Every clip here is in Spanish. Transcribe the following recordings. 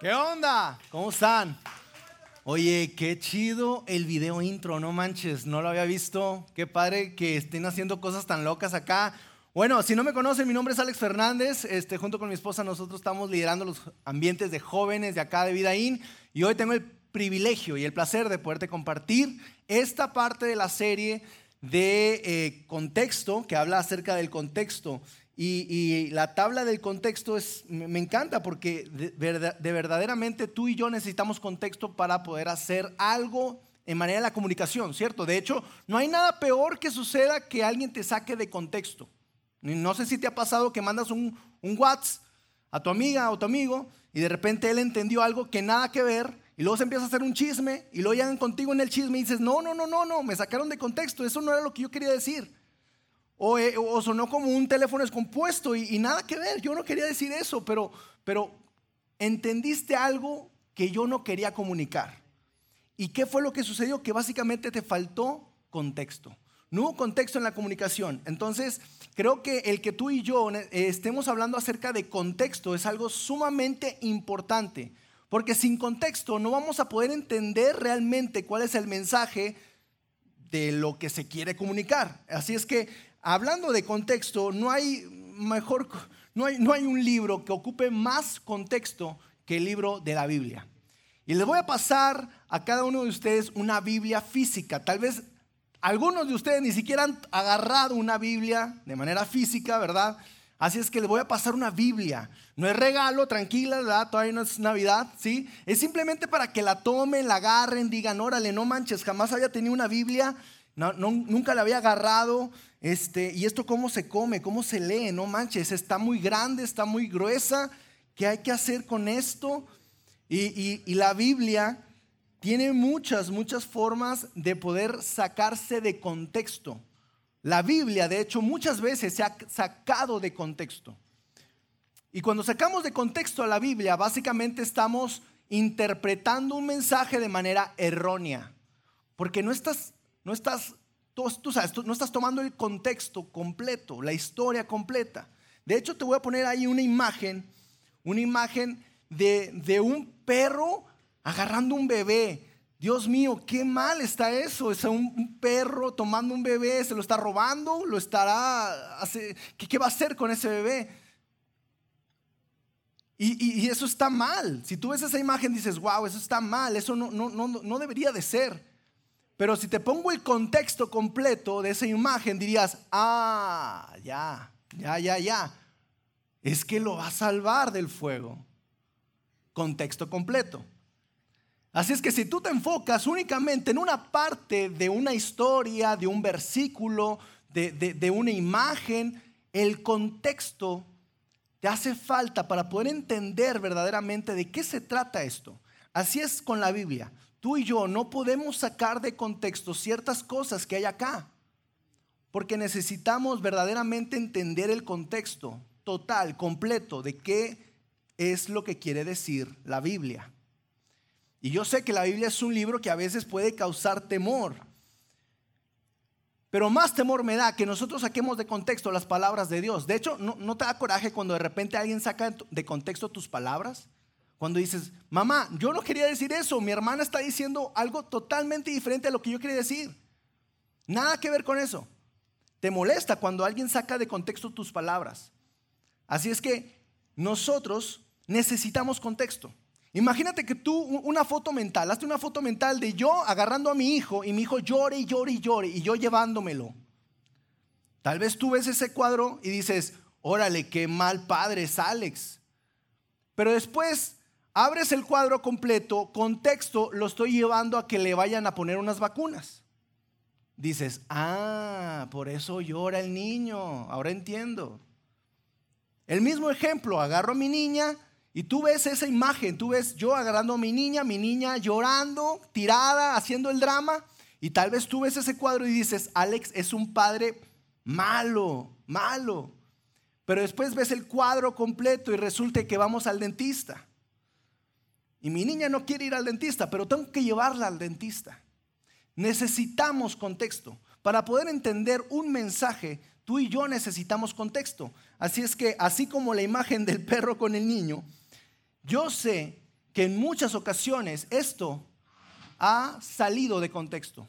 ¿Qué onda? ¿Cómo están? Oye, qué chido el video intro, no manches, no lo había visto. Qué padre que estén haciendo cosas tan locas acá. Bueno, si no me conocen, mi nombre es Alex Fernández. Este, junto con mi esposa, nosotros estamos liderando los ambientes de jóvenes de acá de Vidaín. Y hoy tengo el privilegio y el placer de poderte compartir esta parte de la serie de eh, contexto, que habla acerca del contexto. Y, la tabla del contexto es, me encanta porque de, verdaderamente tú y yo necesitamos contexto para poder hacer algo en manera de la comunicación, ¿cierto? De hecho, no hay nada peor que suceda que alguien te saque de contexto. No sé si te ha pasado que mandas un, un WhatsApp a tu amiga o tu amigo y de repente él entendió algo que nada que ver y luego se empieza a hacer un chisme y luego llegan contigo en el chisme y dices, no, no, no, no, no, me sacaron de contexto, eso no era lo que yo quería decir. Eh, o, sonó como un teléfono descompuesto y, nada que ver, yo no quería decir eso, pero, pero entendiste algo que yo no quería comunicar. ¿Y qué fue lo que sucedió? Que básicamente te faltó contexto. No hubo contexto en la comunicación. Entonces, creo que el que tú y yo estemos hablando acerca de contexto es algo sumamente importante. Porque sin contexto no vamos a poder entender realmente cuál es el mensaje de lo que se quiere comunicar. Así es que hablando de contexto, no hay mejor, no hay, no hay un libro que ocupe más contexto que el libro de la Biblia. Y les voy a pasar a cada uno de ustedes una Biblia física. Tal vez algunos de ustedes ni siquiera han agarrado una Biblia de manera física, ¿verdad? Así es que les voy a pasar una Biblia. No es regalo, tranquila, ¿verdad? Todavía no es Navidad, ¿sí? Es simplemente para que la tomen, la agarren, digan, órale, no manches, jamás había tenido una Biblia, nunca la había agarrado. Este, y esto cómo se come, cómo se lee, no manches, está muy grande, está muy gruesa. ¿Qué hay que hacer con esto? Y, y la Biblia tiene muchas, muchas formas de poder sacarse de contexto. La Biblia, de hecho, muchas veces se ha sacado de contexto. Y cuando sacamos de contexto a la Biblia, básicamente estamos interpretando un mensaje de manera errónea. Porque no estás, no estás tú, sabes, no estás tomando el contexto completo, la historia completa. De hecho, te voy a poner ahí una imagen, una imagen de, de un perro agarrando un bebé. Dios mío, qué mal está eso. Es un, perro tomando un bebé, se lo está robando, lo estará. Hace, ¿qué, va a hacer con ese bebé? Y, y, eso está mal. Si tú ves esa imagen, dices, wow, eso está mal, eso no, no, no, no debería de ser. Pero si te pongo el contexto completo de esa imagen, dirías, ah, ya, ya, ya, ya. Es que lo va a salvar del fuego. Contexto completo. Así es que si tú te enfocas únicamente en una parte de una historia, de un versículo, de, de una imagen, el contexto te hace falta para poder entender verdaderamente de qué se trata esto. Así es con la Biblia tú y yo no podemos sacar de contexto ciertas cosas que hay acá, porque necesitamos verdaderamente entender el contexto total, completo, de qué es lo que quiere decir la Biblia. Y yo sé que la Biblia es un libro que a veces puede causar temor, pero más temor me da que nosotros saquemos de contexto las palabras de Dios. De hecho, ¿no, no te da coraje cuando de repente alguien saca de contexto tus palabras? Cuando dices, mamá, yo no quería decir eso, mi hermana está diciendo algo totalmente diferente a lo que yo quería decir. Nada que ver con eso. Te molesta cuando alguien saca de contexto tus palabras. Así es que nosotros necesitamos contexto. Imagínate que tú, una foto mental, hazte una foto mental de yo agarrando a mi hijo y mi hijo llore y llore y llore y yo llevándomelo. Tal vez tú ves ese cuadro y dices, órale, qué mal padre es Alex. Pero después abres el cuadro completo, contexto, lo estoy llevando a que le vayan a poner unas vacunas. Dices, ah, por eso llora el niño, ahora entiendo. El mismo ejemplo, agarro a mi niña y tú ves esa imagen, tú ves yo agarrando a mi niña, mi niña llorando, tirada, haciendo el drama, y tal vez tú ves ese cuadro y dices, Alex es un padre malo, malo. Pero después ves el cuadro completo y resulta que vamos al dentista. Y mi niña no quiere ir al dentista, pero tengo que llevarla al dentista. Necesitamos contexto. Para poder entender un mensaje, tú y yo necesitamos contexto. Así es que, así como la imagen del perro con el niño, yo sé que en muchas ocasiones esto ha salido de contexto.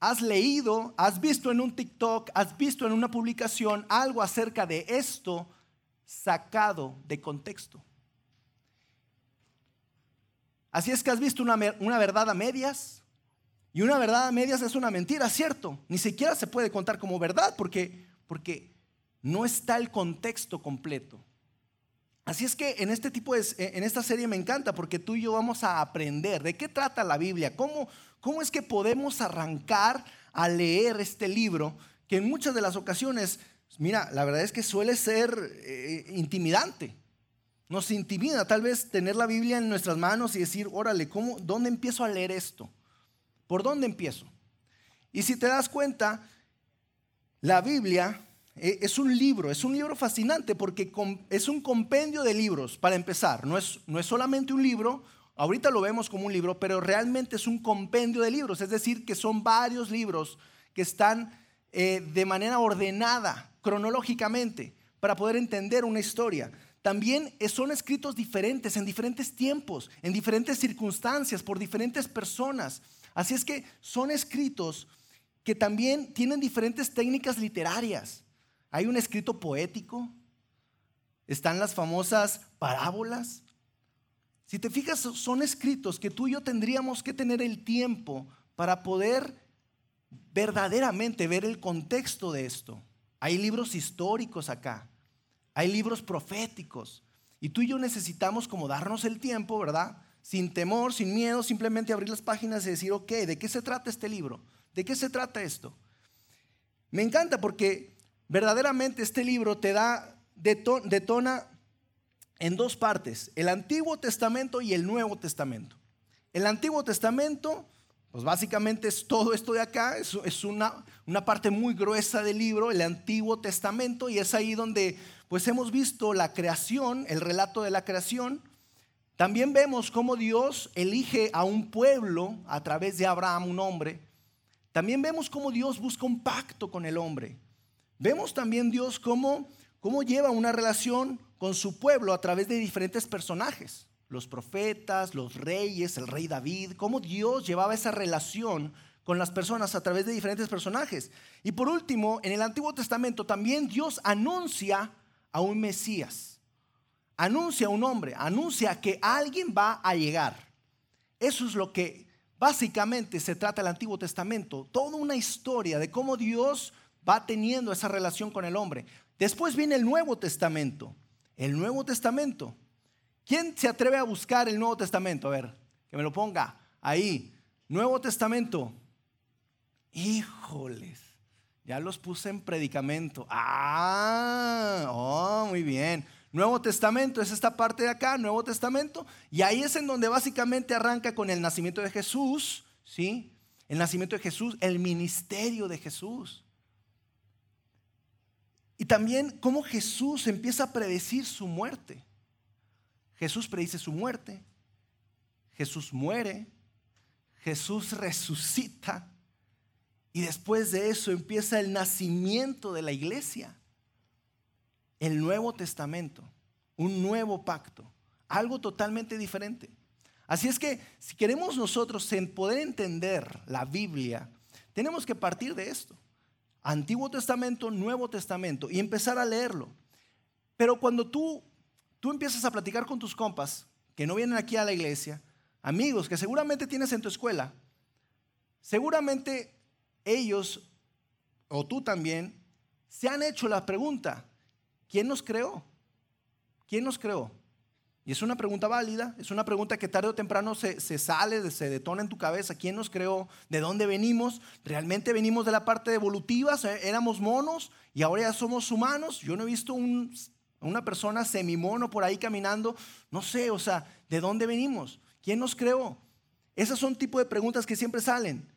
Has leído, has visto en un TikTok, has visto en una publicación algo acerca de esto sacado de contexto. Así es que has visto una, una, verdad a medias y una verdad a medias es una mentira, ¿cierto? Ni siquiera se puede contar como verdad porque, porque no está el contexto completo. Así es que en este tipo de, en esta serie me encanta porque tú y yo vamos a aprender de qué trata la Biblia, cómo, cómo es que podemos arrancar a leer este libro que en muchas de las ocasiones, mira, la verdad es que suele ser eh, intimidante. Nos intimida tal vez tener la Biblia en nuestras manos y decir, órale, ¿cómo, ¿dónde empiezo a leer esto? ¿Por dónde empiezo? Y si te das cuenta, la Biblia eh, es un libro, es un libro fascinante porque es un compendio de libros, para empezar. No es, no es solamente un libro, ahorita lo vemos como un libro, pero realmente es un compendio de libros, es decir, que son varios libros que están eh, de manera ordenada, cronológicamente, para poder entender una historia. También son escritos diferentes, en diferentes tiempos, en diferentes circunstancias, por diferentes personas. Así es que son escritos que también tienen diferentes técnicas literarias. Hay un escrito poético, están las famosas parábolas. Si te fijas, son escritos que tú y yo tendríamos que tener el tiempo para poder verdaderamente ver el contexto de esto. Hay libros históricos acá, hay libros proféticos. Y tú y yo necesitamos como darnos el tiempo, ¿verdad? Sin temor, sin miedo, simplemente abrir las páginas y decir, ok, ¿de qué se trata este libro? ¿De qué se trata esto? Me encanta porque verdaderamente este libro te da, detona en dos partes, el Antiguo Testamento y el Nuevo Testamento. El Antiguo Testamento, pues básicamente es todo esto de acá, es, una, una parte muy gruesa del libro, el Antiguo Testamento, y es ahí donde pues hemos visto la creación, el relato de la creación. También vemos cómo Dios elige a un pueblo a través de Abraham, un hombre. También vemos cómo Dios busca un pacto con el hombre. Vemos también Dios cómo, cómo lleva una relación con su pueblo a través de diferentes personajes, los profetas, los reyes, el rey David, cómo Dios llevaba esa relación con las personas a través de diferentes personajes. Y por último, en el Antiguo Testamento también Dios anuncia a un Mesías, anuncia un hombre, anuncia que alguien va a llegar. Eso es lo que básicamente se trata el Antiguo Testamento, toda una historia de cómo Dios va teniendo esa relación con el hombre. Después viene el Nuevo Testamento. El Nuevo Testamento. ¿Quién se atreve a buscar el Nuevo Testamento? A ver, que me lo ponga ahí. Nuevo Testamento. Híjoles, ya los puse en predicamento. Ah, oh, muy bien. Nuevo Testamento es esta parte de acá, Nuevo Testamento, y ahí es en donde básicamente arranca con el nacimiento de Jesús, ¿sí? El nacimiento de Jesús, el ministerio de Jesús. Y también cómo Jesús empieza a predecir su muerte. Jesús predice su muerte, Jesús muere, Jesús resucita y después de eso empieza el nacimiento de la iglesia, el Nuevo Testamento, un nuevo pacto, algo totalmente diferente. Así es que si queremos nosotros poder entender la Biblia, tenemos que partir de esto. Antiguo Testamento, Nuevo Testamento y empezar a leerlo. Pero cuando tú, tú empiezas a platicar con tus compas que no vienen aquí a la iglesia, amigos que seguramente tienes en tu escuela, seguramente ellos o tú también se han hecho la pregunta, ¿quién nos creó? ¿Quién nos creó? Y es una pregunta válida, es una pregunta que tarde o temprano se, sale, se detona en tu cabeza. ¿Quién nos creó? ¿De dónde venimos? ¿Realmente venimos de la parte evolutiva? ¿Éramos monos y ahora ya somos humanos? Yo no he visto una persona semimono por ahí caminando. No sé, o sea, ¿de dónde venimos? ¿Quién nos creó? Esas son tipo de preguntas que siempre salen.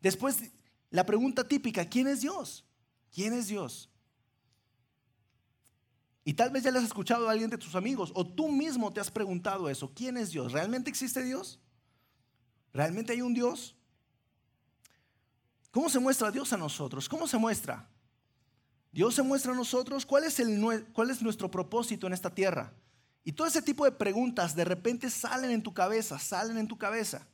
Después, la pregunta típica, ¿quién es Dios? ¿Quién es Dios? Y tal vez ya le has escuchado a alguien de tus amigos o tú mismo te has preguntado eso. ¿Quién es Dios? ¿Realmente existe Dios? ¿Realmente hay un Dios? ¿Cómo se muestra Dios a nosotros? ¿Cómo se muestra? Dios se muestra a nosotros. ¿Cuál es, el, cuál es nuestro propósito en esta tierra? Y todo ese tipo de preguntas de repente salen en tu cabeza, salen en tu cabeza.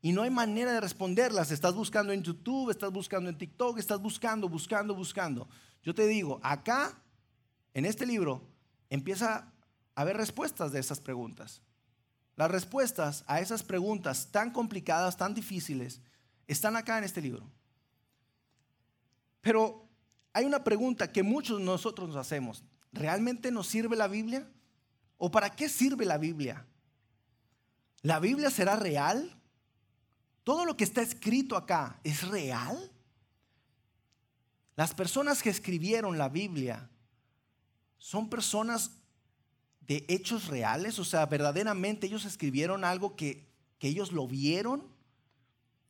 Y no hay manera de responderlas. Estás buscando en YouTube, estás buscando en TikTok, estás buscando, buscando, buscando. Yo te digo, acá, en este libro, empieza a haber respuestas de esas preguntas. Las respuestas a esas preguntas tan complicadas, tan difíciles, están acá en este libro. Pero hay una pregunta que muchos de nosotros nos hacemos. ¿Realmente nos sirve la Biblia? ¿O para qué sirve la Biblia? ¿La Biblia será real? ¿Todo lo que está escrito acá es real? Las personas que escribieron la Biblia son personas de hechos reales, o sea, verdaderamente ellos escribieron algo que, que ellos lo vieron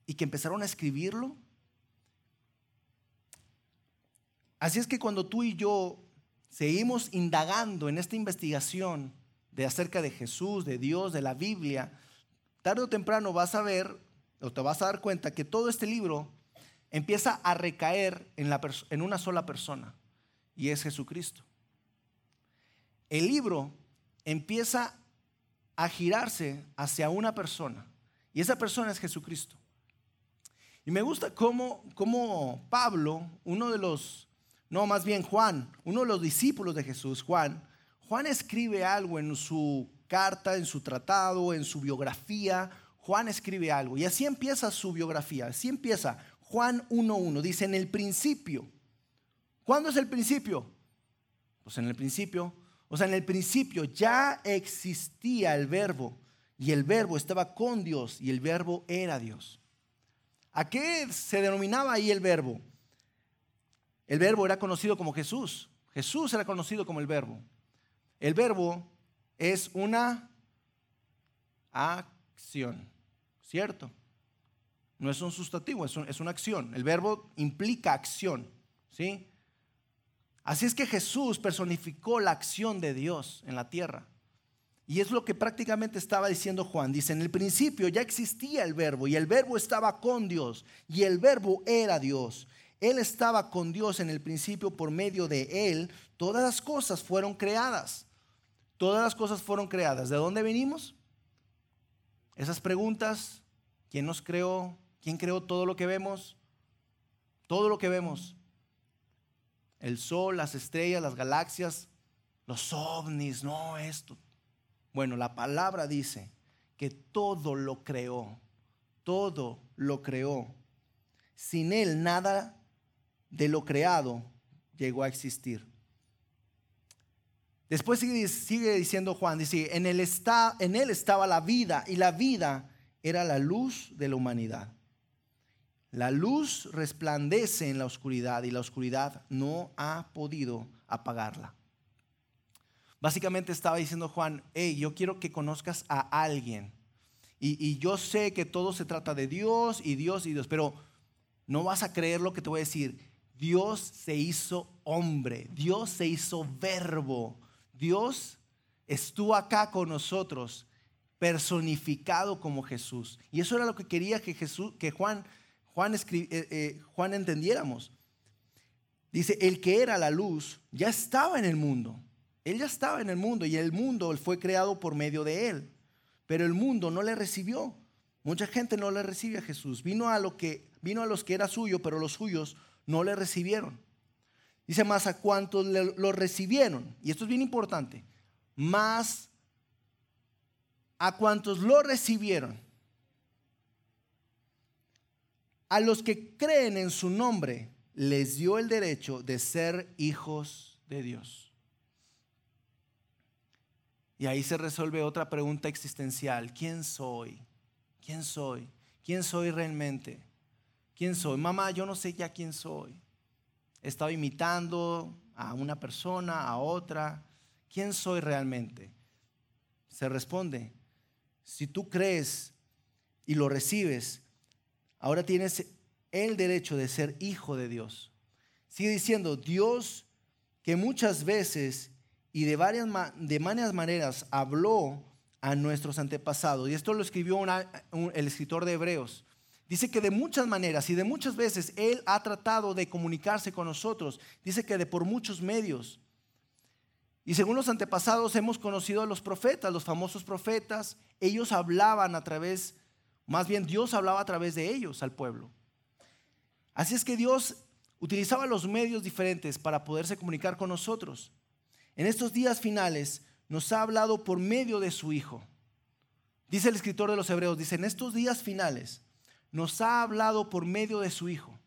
y que empezaron a escribirlo. Así es que cuando tú y yo seguimos indagando en esta investigación de acerca de Jesús, de Dios, de la Biblia, tarde o temprano vas a ver o te vas a dar cuenta que todo este libro empieza a recaer en, en una sola persona y es Jesucristo. El libro empieza a girarse hacia una persona y esa persona es Jesucristo. Y me gusta cómo, cómo Pablo, uno de los no, más bien Juan, uno de los discípulos de Jesús, Juan, Juan escribe algo en su carta, en su tratado, en su biografía. Juan escribe algo y así empieza su biografía, así empieza Juan 1.1. Dice, en el principio. ¿Cuándo es el principio? Pues en el principio. O sea, en el principio ya existía el verbo y el verbo estaba con Dios y el verbo era Dios. ¿A qué se denominaba ahí el verbo? El verbo era conocido como Jesús. Jesús era conocido como el verbo. El verbo es una acción, ¿cierto? No es un sustantivo, es, es una acción. El verbo implica acción, ¿sí? Así es que Jesús personificó la acción de Dios en la tierra. Y es lo que prácticamente estaba diciendo Juan. Dice, en el principio ya existía el verbo y el verbo estaba con Dios y el verbo era Dios. Él estaba con Dios en el principio por medio de Él. Todas las cosas fueron creadas. Todas las cosas fueron creadas. ¿De dónde venimos? Esas preguntas, ¿quién nos creó? ¿Quién creó todo lo que vemos? Todo lo que vemos. El sol, las estrellas, las galaxias, los ovnis, no esto. Bueno, la palabra dice que todo lo creó. Todo lo creó. Sin Él nada de lo creado llegó a existir. Después sigue, diciendo Juan, dice, en él, está, en él estaba la vida y la vida era la luz de la humanidad. La luz resplandece en la oscuridad y la oscuridad no ha podido apagarla. Básicamente estaba diciendo Juan, hey, yo quiero que conozcas a alguien. Y, y, yo sé que todo se trata de Dios y Dios y Dios, pero no vas a creer lo que te voy a decir. Dios se hizo hombre, Dios se hizo verbo, Dios estuvo acá con nosotros, personificado como Jesús. Y eso era lo que quería que Jesús, que Juan, Juan, eh, eh, Juan entendiéramos. Dice, el que era la luz ya estaba en el mundo. Él ya estaba en el mundo y el mundo fue creado por medio de él. Pero el mundo no le recibió. Mucha gente no le recibe a Jesús. Vino a lo que vino a los que era suyo, pero los suyos no le recibieron. Dice más a cuantos lo recibieron, y esto es bien importante, más a cuantos lo recibieron, a los que creen en su nombre, les dio el derecho de ser hijos de Dios. Y ahí se resuelve otra pregunta existencial. ¿Quién soy? ¿Quién soy? ¿Quién soy realmente? ¿Quién soy? Mamá, yo no sé ya quién soy. He estado imitando a una persona, a otra. ¿Quién soy realmente? Se responde, si tú crees y lo recibes, ahora tienes el derecho de ser hijo de Dios. Sigue diciendo, Dios que muchas veces y de varias de maneras habló a nuestros antepasados. Y esto lo escribió el escritor de Hebreos. Dice que de muchas maneras y de muchas veces Él ha tratado de comunicarse con nosotros. Dice que de por muchos medios. Y según los antepasados hemos conocido a los profetas, los famosos profetas. Ellos hablaban a través, más bien Dios hablaba a través de ellos al pueblo. Así es que Dios utilizaba los medios diferentes para poderse comunicar con nosotros. En estos días finales nos ha hablado por medio de su Hijo. Dice el escritor de los Hebreos, dice, en estos días finales nos ha hablado por medio de su Hijo.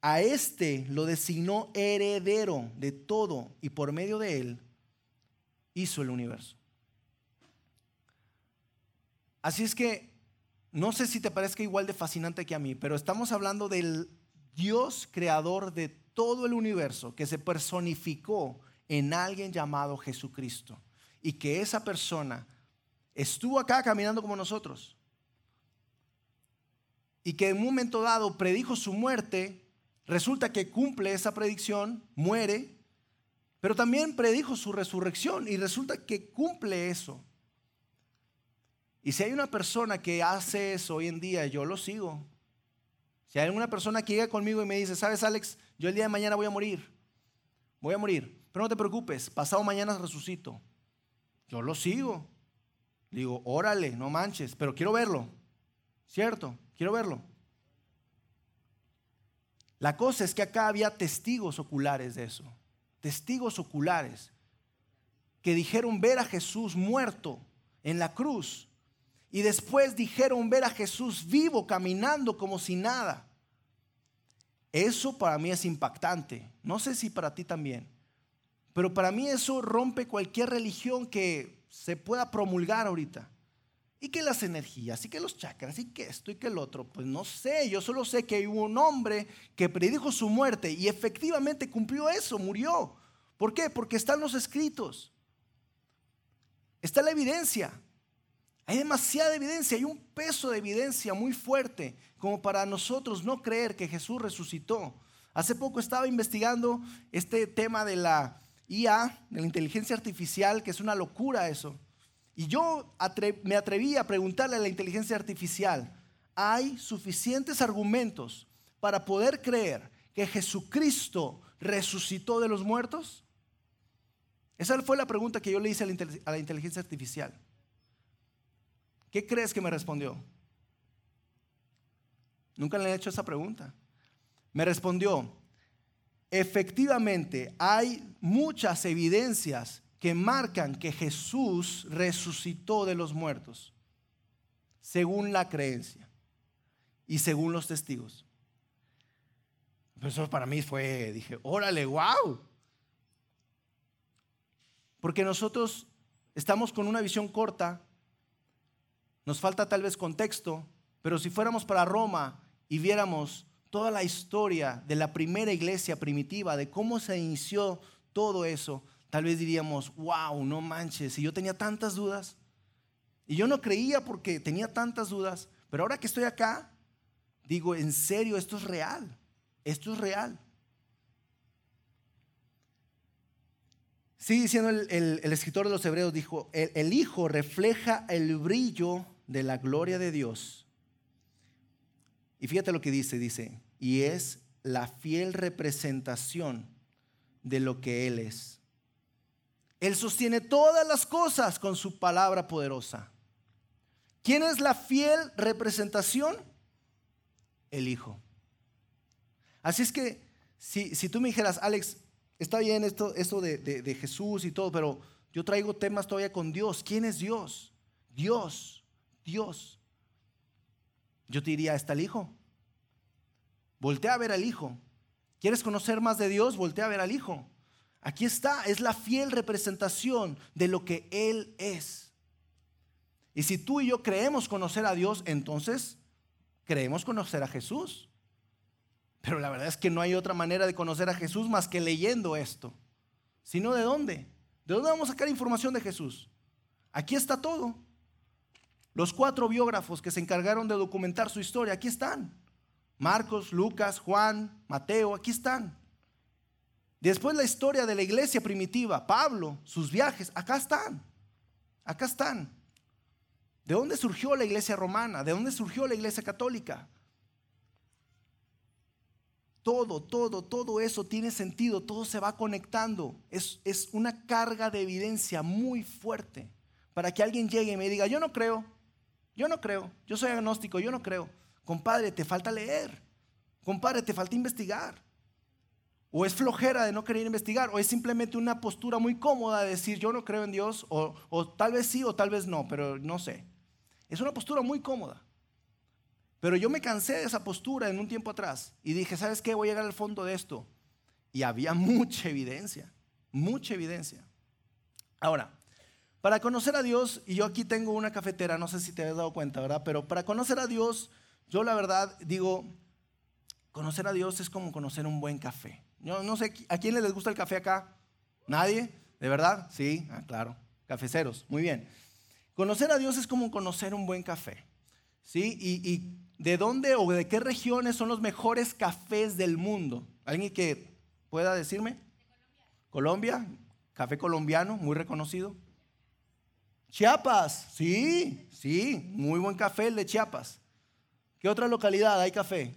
A este lo designó heredero de todo y por medio de él hizo el universo. Así es que no sé si te parezca igual de fascinante que a mí, pero estamos hablando del Dios creador de todo el universo que se personificó en alguien llamado Jesucristo y que esa persona estuvo acá caminando como nosotros y que en un momento dado predijo su muerte, resulta que cumple esa predicción, muere, pero también predijo su resurrección y resulta que cumple eso. Y si hay una persona que hace eso hoy en día, yo lo sigo. Si hay una persona que llega conmigo y me dice, sabes Alex, yo el día de mañana voy a morir, voy a morir, pero no te preocupes, pasado mañana resucito. Yo lo sigo. Digo, órale, no manches, pero quiero verlo. ¿Cierto? Quiero verlo. La cosa es que acá había testigos oculares de eso. Testigos oculares que dijeron ver a Jesús muerto en la cruz. Y después dijeron ver a Jesús vivo caminando como si nada. Eso para mí es impactante. No sé si para ti también. Pero para mí eso rompe cualquier religión que se pueda promulgar ahorita. Y que las energías, y que los chakras, y que esto, y que el otro. Pues no sé, yo solo sé que hubo un hombre que predijo su muerte y efectivamente cumplió eso, murió. ¿Por qué? Porque están los escritos. Está la evidencia. Hay demasiada evidencia, hay un peso de evidencia muy fuerte como para nosotros no creer que Jesús resucitó. Hace poco estaba investigando este tema de la IA, de la inteligencia artificial, que es una locura eso. Y yo me atreví a preguntarle a la inteligencia artificial, ¿hay suficientes argumentos para poder creer que Jesucristo resucitó de los muertos? Esa fue la pregunta que yo le hice a la inteligencia artificial. ¿Qué crees que me respondió? Nunca le he hecho esa pregunta. Me respondió, efectivamente hay muchas evidencias que marcan que Jesús resucitó de los muertos, según la creencia y según los testigos. Eso para mí fue, dije, órale, wow. Porque nosotros estamos con una visión corta, nos falta tal vez contexto, pero si fuéramos para Roma y viéramos toda la historia de la primera iglesia primitiva, de cómo se inició todo eso, tal vez diríamos, wow, no manches, y yo tenía tantas dudas. Y yo no creía porque tenía tantas dudas, pero ahora que estoy acá, digo, en serio, esto es real, esto es real. Sigue diciendo el, escritor de los Hebreos, dijo, el Hijo refleja el brillo de la gloria de Dios y fíjate lo que dice, dice, y es la fiel representación de lo que Él es. Él sostiene todas las cosas con su palabra poderosa. ¿Quién es la fiel representación? El Hijo. Así es que si, si tú me dijeras, Alex, está bien esto, esto de, de Jesús y todo, pero yo traigo temas todavía con Dios. ¿Quién es Dios? Dios, Dios. Yo te diría, está el Hijo. Voltea a ver al Hijo. ¿Quieres conocer más de Dios? Voltea a ver al Hijo. Aquí está, es la fiel representación de lo que Él es. Y si tú y yo creemos conocer a Dios, entonces creemos conocer a Jesús. Pero la verdad es que no hay otra manera de conocer a Jesús más que leyendo esto. Sino de dónde? ¿De dónde vamos a sacar información de Jesús? Aquí está todo. Los cuatro biógrafos que se encargaron de documentar su historia, aquí están. Marcos, Lucas, Juan, Mateo, aquí están. Después la historia de la iglesia primitiva, Pablo, sus viajes, acá están. Acá están. ¿De dónde surgió la iglesia romana? ¿De dónde surgió la iglesia católica? todo, todo, todo eso tiene sentido, todo se va conectando. Es, es una carga de evidencia muy fuerte para que alguien llegue y me diga, yo no creo, yo no creo, yo soy agnóstico, yo no creo. Compadre, te falta leer. Compadre, te falta investigar. O es flojera de no querer investigar, o es simplemente una postura muy cómoda de decir yo no creo en Dios, o, o tal vez sí o tal vez no, pero no sé. Es una postura muy cómoda. Pero yo me cansé de esa postura en un tiempo atrás y dije, ¿sabes qué? Voy a llegar al fondo de esto. Y había mucha evidencia, mucha evidencia. Ahora, para conocer a Dios, y yo aquí tengo una cafetera, no sé si te has dado cuenta, ¿verdad? Pero para conocer a Dios, yo la verdad digo, conocer a Dios es como conocer un buen café. Yo no sé, ¿a quién les gusta el café acá? ¿Nadie? ¿De verdad? Sí, ah, claro. Cafeceros, muy bien. Conocer a Dios es como conocer un buen café. ¿Sí? Y, de dónde o de qué regiones son los mejores cafés del mundo? ¿Alguien que pueda decirme? Colombia, café colombiano, muy reconocido. Chiapas, sí, sí, muy buen café el de Chiapas. ¿Qué otra localidad hay café?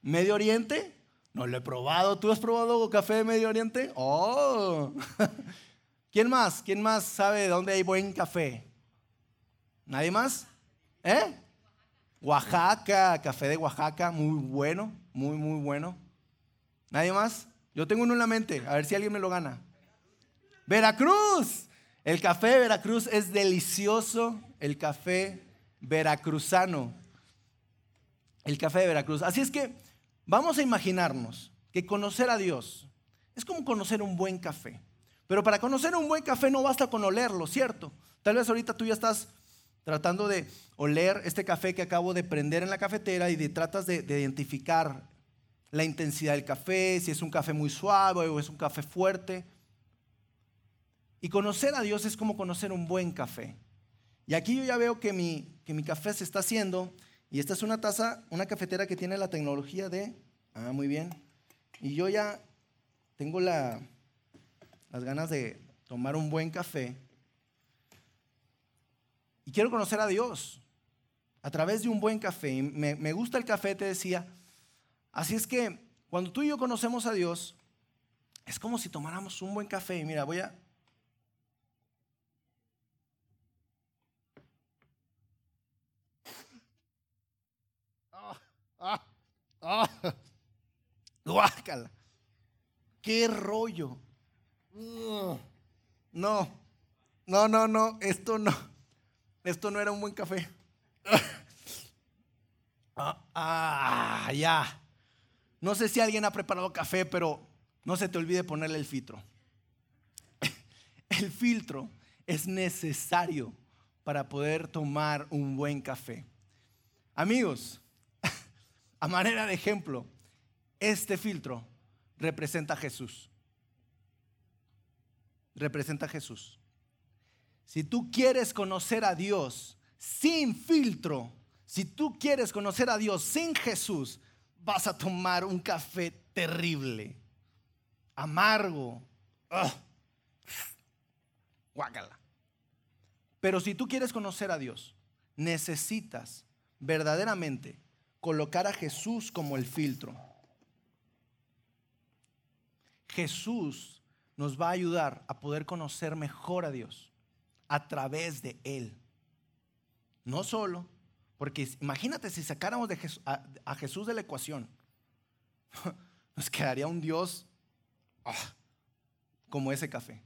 Medio Oriente, no lo he probado. ¿Tú has probado café de Medio Oriente? Oh. ¿Quién más? ¿Quién más sabe de dónde hay buen café? ¿Nadie más? ¿Eh? Oaxaca, café de Oaxaca, muy bueno, muy, muy bueno. ¿Nadie más? Yo tengo uno en la mente, a ver si alguien me lo gana. Veracruz. El café de Veracruz es delicioso, el café veracruzano. El café de Veracruz. Así es que Vamos a imaginarnos que conocer a Dios es como conocer un buen café. Pero para conocer un buen café no basta con olerlo, ¿cierto? Tal vez ahorita tú ya estás tratando de oler este café que acabo de prender en la cafetera y tratas de, de identificar la intensidad del café, si es un café muy suave o es un café fuerte. Y conocer a Dios es como conocer un buen café. Y aquí yo ya veo que mi, que mi café se está haciendo y esta es una taza, una cafetera que tiene la tecnología de... Ah, muy bien. Y yo ya tengo la, las ganas de tomar un buen café. Y quiero conocer a Dios a través de un buen café. Me, me gusta el café, te decía. Así es que cuando tú y yo conocemos a Dios, es como si tomáramos un buen café. Y mira, voy a, Ah, ah, guácala. Qué rollo. No, no, no, no, esto no. Esto no era un buen café. Ah, ah, ya. No sé si alguien ha preparado café, pero no se te olvide ponerle el filtro. El filtro es necesario para poder tomar un buen café. Amigos, a manera de ejemplo, este filtro representa a Jesús. Representa a Jesús. Si tú quieres conocer a Dios sin filtro, si tú quieres conocer a Dios sin Jesús, vas a tomar un café terrible, amargo. Guácala. Pero si tú quieres conocer a Dios, necesitas verdaderamente colocar a Jesús como el filtro. Jesús nos va a ayudar a poder conocer mejor a Dios a través de Él. No solo, porque imagínate si sacáramos a, Jesús de la ecuación, nos quedaría un Dios ah, como ese café.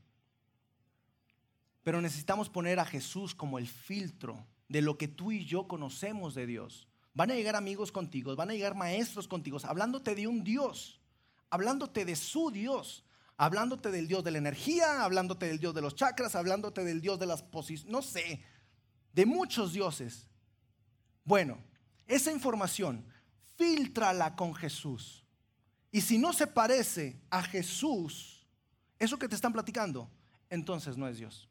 Pero necesitamos poner a Jesús como el filtro de lo que tú y yo conocemos de Dios. Van a llegar amigos contigo, van a llegar maestros contigo, hablándote de un Dios, hablándote de su Dios, hablándote del Dios de la energía, hablándote del Dios de los chakras, hablándote del Dios de las posiciones, no sé, de muchos dioses. Bueno, esa información, filtrala con Jesús. Y si no se parece a Jesús, eso que te están platicando, entonces no es Dios.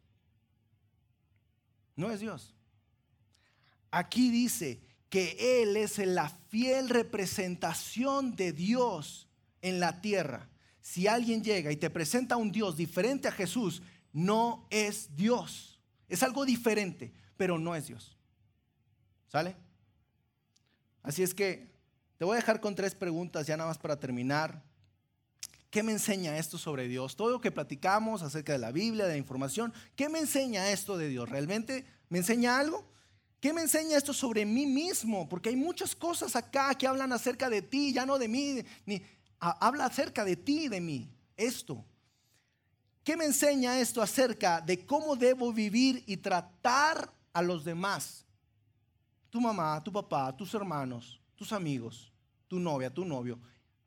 No es Dios. Aquí dice, que Él es la fiel representación de Dios en la tierra. Si alguien llega y te presenta un Dios diferente a Jesús, no es Dios. Es algo diferente, pero no es Dios. ¿Sale? Así es que Te voy a dejar con tres preguntas ya nada más para terminar. ¿Qué me enseña esto sobre Dios? Todo lo que platicamos acerca de la Biblia, de la información, ¿qué me enseña esto de Dios? ¿Realmente me enseña algo? ¿Qué me enseña esto sobre mí mismo? Porque hay muchas cosas acá que hablan acerca de ti, ya no de mí, ni habla acerca de ti de mí. Esto. ¿Qué me enseña esto acerca de cómo debo vivir y tratar a los demás? Tu mamá, tu papá, tus hermanos, tus amigos, tu novia, tu novio.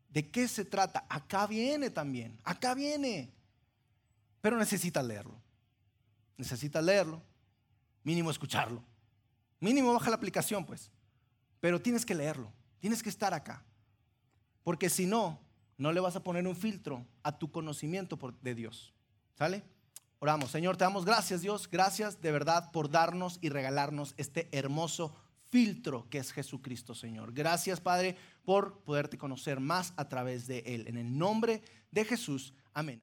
¿De qué se trata? Acá viene también, acá viene. Pero necesitas leerlo. Necesitas leerlo. Mínimo escucharlo. Mínimo baja la aplicación, pues. Pero tienes que leerlo. Tienes que estar acá. Porque si no, no le vas a poner un filtro a tu conocimiento de Dios. ¿Sale? Oramos. Señor, te damos gracias, Dios. Gracias de verdad por darnos y regalarnos este hermoso filtro que es Jesucristo, Señor. Gracias, Padre, por poderte conocer más a través de Él. En el nombre de Jesús. Amén.